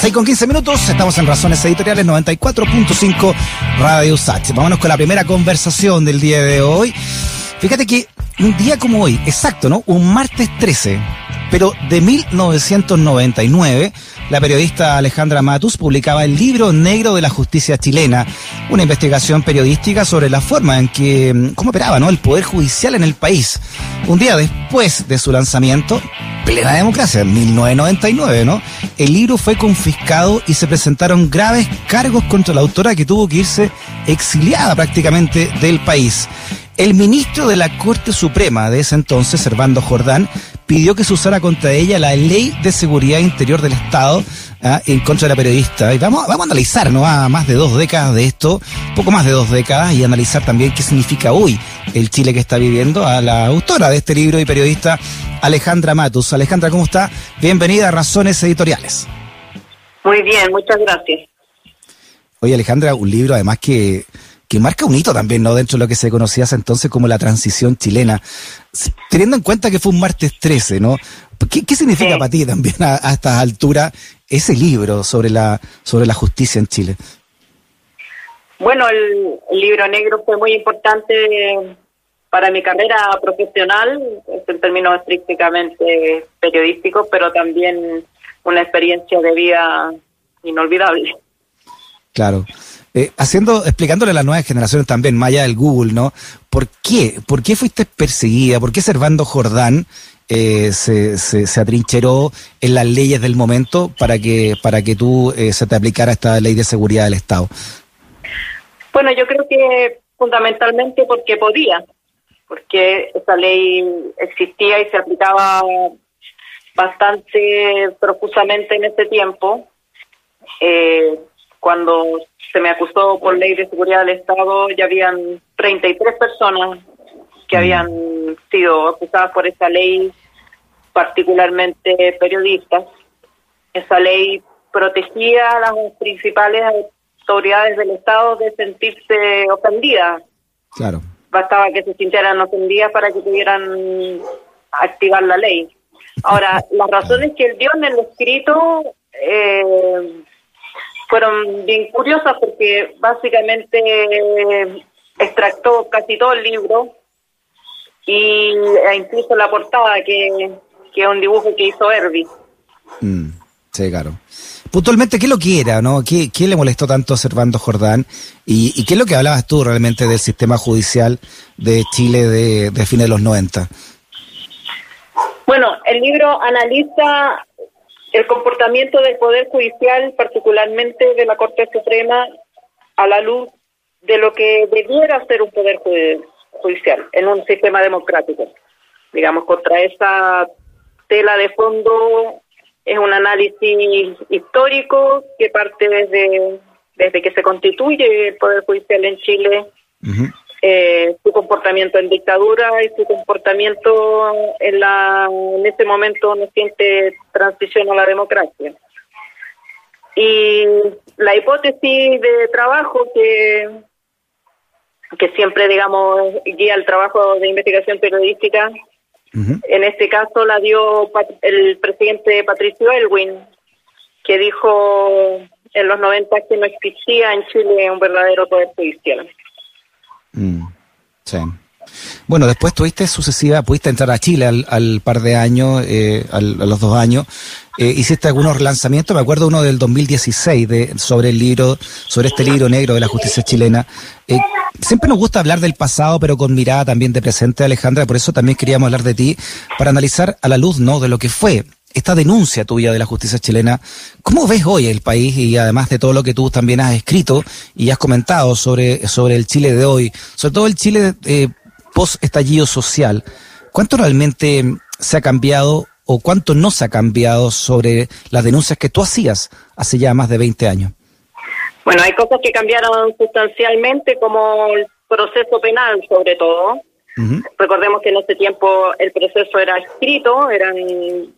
6 con 15 minutos, estamos en Razones Editoriales 94.5 Radio Sach. Vámonos con la primera conversación del día de hoy. Fíjate que un día como hoy, exacto, ¿no? Un martes 13, pero de 1999, la periodista Alejandra Matus publicaba el libro negro de la justicia chilena, una investigación periodística sobre la forma en que, mm, cómo operaba, ¿no? El poder judicial en el país. Un día después de su lanzamiento, plena democracia, en 1999, ¿no? El libro fue confiscado y se presentaron graves cargos contra la autora que tuvo que irse exiliada prácticamente del país. El ministro de la Corte Suprema de ese entonces, Servando Jordán, pidió que se usara contra ella la Ley de Seguridad Interior del Estado ¿ah? en contra de la periodista. Y vamos, vamos a analizar, ¿no? A más de dos décadas de esto, poco más de dos décadas, y analizar también qué significa hoy el Chile que está viviendo a la autora de este libro y periodista, Alejandra Matus. Alejandra, ¿cómo está? Bienvenida a Razones Editoriales. Muy bien, muchas gracias. Oye, Alejandra, un libro además que que marca un hito también, ¿no? Dentro de lo que se conocía hasta entonces como la transición chilena. Teniendo en cuenta que fue un martes 13, ¿no? ¿Qué, significa para ti también a, estas alturas ese libro sobre la, sobre la justicia en Chile? Bueno, el, libro negro fue muy importante para mi carrera profesional, en términos estrictamente periodísticos, pero también una experiencia de vida inolvidable. Claro. Eh, haciendo, explicándole a las nuevas generaciones también, más allá del Google, ¿no? ¿Por qué? ¿Por qué fuiste perseguida? ¿Por qué Servando Jordán eh, se, atrincheró en las leyes del momento para que, para que tú eh, se te aplicara esta ley de seguridad del Estado? Bueno, yo creo que fundamentalmente porque podía, porque esa ley existía y se aplicaba bastante profusamente en ese tiempo. Eh, cuando se me acusó por ley de seguridad del Estado, ya habían 33 personas que habían sido acusadas por esa ley, particularmente periodistas. Esa ley protegía a las principales autoridades del Estado de sentirse ofendidas. Claro. Bastaba que se sintieran ofendidas para que pudieran activar la ley. Ahora, las razones que él dio en el escrito eh, fueron bien curiosas porque básicamente eh, extractó casi todo el libro y e incluso la portada que, que es un dibujo que hizo Herbie. Mm, sí, claro. Puntualmente, ¿qué lo que era, no? ¿Qué, qué le molestó tanto a Servando Jordán? ¿Y, ¿Y, qué es lo que hablabas tú realmente del sistema judicial de Chile de, de fines de los 90? Bueno, el libro analiza el comportamiento del Poder Judicial, particularmente de la Corte Suprema, a la luz de lo que debiera ser un Poder Judicial en un sistema democrático. Digamos, contra esa tela de fondo es un análisis histórico que parte desde, desde que se constituye el Poder Judicial en Chile eh, su comportamiento en dictadura y su comportamiento en la en este momento siente transición a la democracia. Y la hipótesis de trabajo que que siempre digamos guía el trabajo de investigación periodística en este caso la dio el presidente Patricio Elwin que dijo en los 90 que no existía en Chile un verdadero poder judicial. Mm, sí. Bueno, después tuviste sucesiva, pudiste entrar a Chile al, par de años, eh, a los dos años. Eh, hiciste algunos lanzamientos, me acuerdo uno del 2016 de, sobre el libro, sobre este libro negro de la justicia chilena. Eh, siempre nos gusta hablar del pasado, pero con mirada también de presente, Alejandra, por eso también queríamos hablar de ti, para analizar a la luz, ¿no? De lo que fue esta denuncia tuya de la justicia chilena, ¿cómo ves hoy el país y además de todo lo que tú también has escrito y has comentado sobre, sobre el Chile de hoy, sobre todo el Chile eh, post estallido social? ¿Cuánto realmente se ha cambiado o cuánto no se ha cambiado sobre las denuncias que tú hacías hace ya más de 20 años? Bueno, hay cosas que cambiaron sustancialmente como el proceso penal sobre todo Recordemos que en ese tiempo el proceso era escrito, eran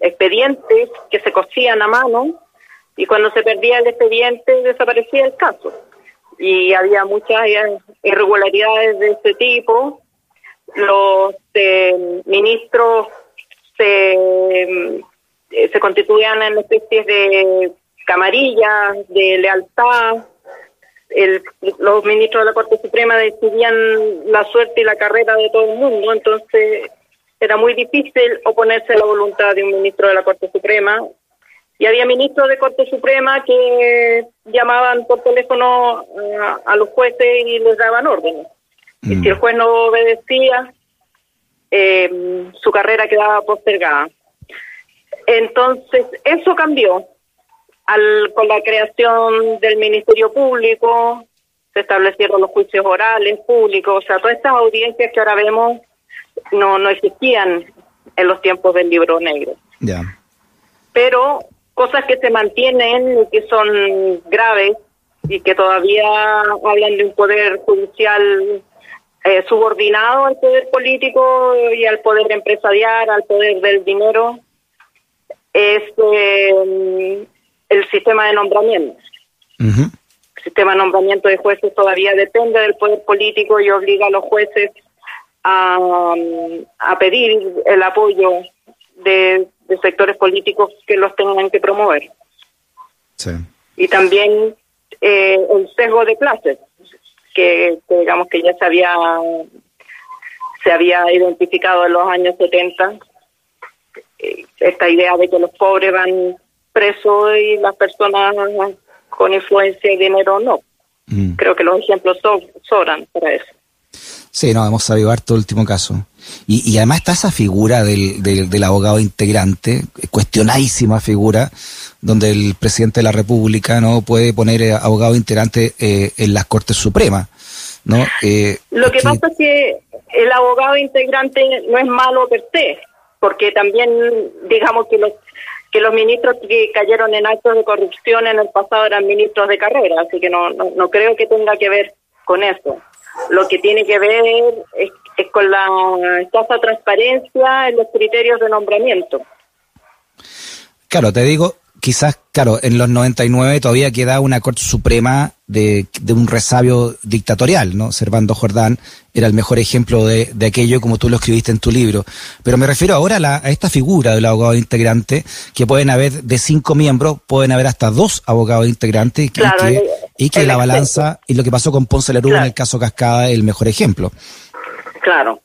expedientes que se cosían a mano y cuando se perdía el expediente desaparecía el caso. Y había muchas irregularidades de ese tipo. Los eh, ministros se, eh, se constituían en especies de camarilla, de lealtad. Los ministros de la Corte Suprema decidían la suerte y la carrera de todo el mundo, entonces era muy difícil oponerse a la voluntad de un ministro de la Corte Suprema. Y había ministros de Corte Suprema que llamaban por teléfono a, los jueces y les daban órdenes. Y si el mm. juez no obedecía, eh, su carrera quedaba postergada. Entonces, eso cambió al, con la creación del Ministerio Público, se establecieron los juicios orales públicos, o sea, todas estas audiencias que ahora vemos no, no existían en los tiempos del libro negro. Ya. Pero cosas que se mantienen y que son graves y que todavía hablan de un poder judicial eh, subordinado al poder político y al poder empresarial, al poder del dinero, es eh, el sistema de nombramiento. El sistema de nombramiento de jueces todavía depende del poder político y obliga a los jueces a, a pedir el apoyo de, sectores políticos que los tengan que promover. Y también eh, el sesgo de clases, que, digamos que ya se había se había identificado en los años 70 eh, esta idea de que los pobres van presos y las personas con influencia y dinero no. Mm. Creo que los ejemplos sobran para eso. Sí, no, hemos sabido todo el último caso. Y, además está esa figura del, del, abogado integrante, cuestionadísima figura, donde el presidente de la República no puede poner eh, abogado integrante eh, en las Cortes Supremas. ¿no? Eh, Lo que, pasa es que el abogado integrante no es malo per se, porque también digamos que los que los ministros que cayeron en actos de corrupción en el pasado eran ministros de carrera, así que no, no, creo que tenga que ver con eso. Lo que tiene que ver es, con la escasa transparencia en los criterios de nombramiento. Claro, te digo, quizás, claro, en los 99 todavía queda una Corte Suprema de, un resabio dictatorial, ¿no? Servando Jordán era el mejor ejemplo de, aquello como tú lo escribiste en tu libro. Pero me refiero ahora a, esta figura del abogado integrante, que pueden haber de cinco miembros, pueden haber hasta dos abogados integrantes y que, y que la balanza, y lo que pasó con Ponce Lerú en el caso Cascada es el mejor ejemplo. Claro.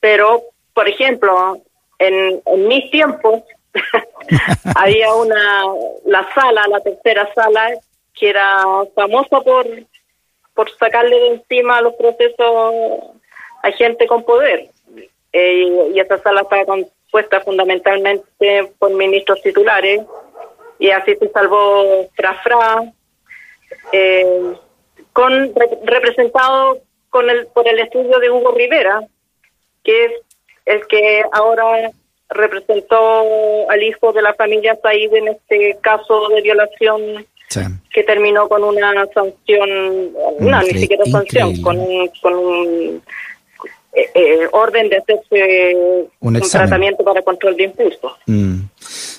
Pero, por ejemplo, en, en mis tiempos, había una, la sala, la tercera sala, que era famosa por, por sacarle de encima los procesos a gente con poder. Eh, y esa sala estaba compuesta fundamentalmente por ministros titulares, y así se salvó Frafra, eh, con representado con el por el estudio de Hugo Rivera, que es el que ahora representó al hijo de la familia Said en este caso de violación que terminó con una sanción, no, ni siquiera sanción, con un, con un eh, eh, orden de hacerse un, tratamiento para control de impulso. Mm.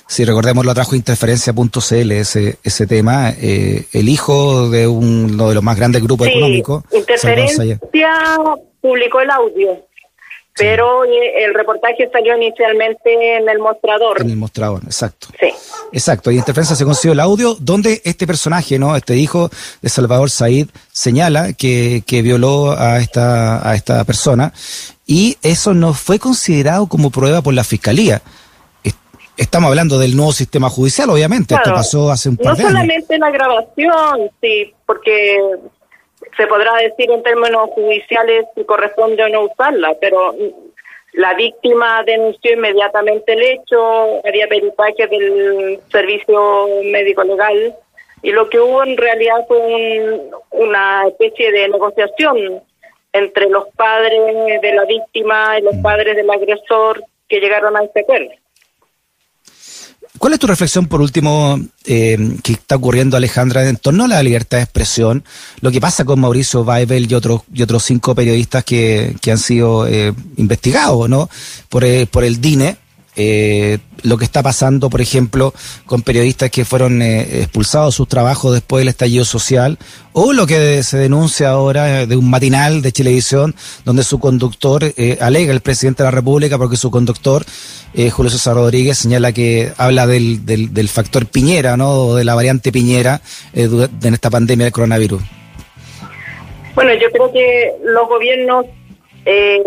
Si recordemos, lo trajo interferencia.cl ese, ese tema. Eh, el hijo de uno de los más grandes grupos económicos. Interferencia publicó el audio pero eh, el reportaje salió inicialmente en el mostrador. En el mostrador, exacto. Sí. Exacto, y Interferencia se consiguió el audio donde este personaje, ¿no? Este hijo de Salvador Said señala que, que violó a esta, a esta persona y eso no fue considerado como prueba por la fiscalía. Estamos hablando del nuevo sistema judicial, obviamente. Esto pasó hace un par de años. No solamente la grabación, sí, porque se podrá decir en términos judiciales si corresponde o no usarla, pero la víctima denunció inmediatamente el hecho, había peritaje del servicio médico legal y lo que hubo en realidad fue una especie de negociación entre los padres de la víctima y los mm. padres del agresor que llegaron a este acuerdo. ¿Cuál es tu reflexión, por último, eh, que está ocurriendo, Alejandra, en torno a la libertad de expresión? Lo que pasa con Mauricio Weibel y otros, y otros cinco periodistas que, han sido eh, investigados ¿no? por, eh, por el DINE eh, lo que está pasando, por ejemplo, con periodistas que fueron eh, expulsados de sus trabajos después del estallido social, o lo que se denuncia ahora de un matinal de Televisión donde su conductor alega el presidente de la República porque su conductor, Julio César Rodríguez, señala que habla del, del, del, factor Piñera, ¿no? O de la variante Piñera en esta pandemia del coronavirus. Bueno, yo creo que los gobiernos eh,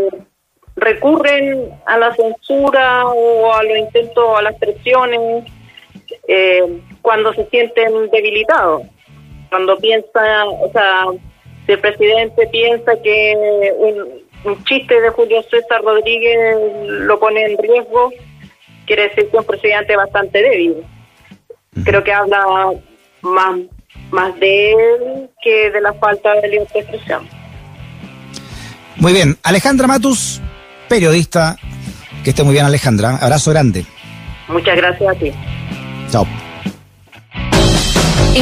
recurren a la censura o a los intentos, a las presiones, eh, cuando se sienten debilitados. Cuando piensa, o sea, si el presidente piensa que un, chiste de Julio César Rodríguez lo pone en riesgo, quiere decir que es un presidente bastante débil. Creo que habla más, más de él que de la falta de libertad de expresión. Muy bien, Alejandra Matus, periodista. Que esté muy bien, Alejandra. Abrazo grande. Muchas gracias a ti. Chao.